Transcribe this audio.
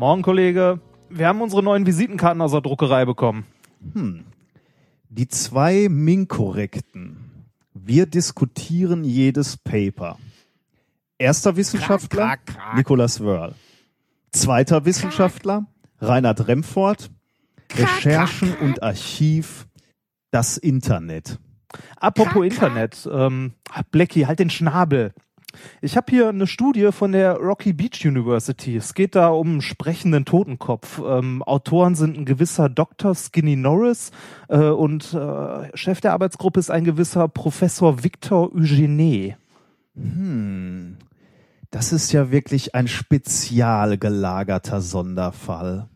Morgen, Kollege. Wir haben unsere neuen Visitenkarten aus der Druckerei bekommen. Hm. Die zwei Minkorrekten. Wir diskutieren jedes Paper. Erster Wissenschaftler, Krak, krak, krak. Nicolas Wörl. Zweiter Wissenschaftler, Reinhard Remford. Recherchen und Archiv, das Internet. Apropos Internet, ähm, Blackie, halt den Schnabel. Ich habe hier eine Studie von der Rocky Beach University. Es geht da um einen sprechenden Totenkopf. Ähm, Autoren sind ein gewisser Dr. Skinny Norris äh, und äh, Chef der Arbeitsgruppe ist ein gewisser Professor Victor Eugene. Hm. Das ist ja wirklich ein spezial gelagerter Sonderfall.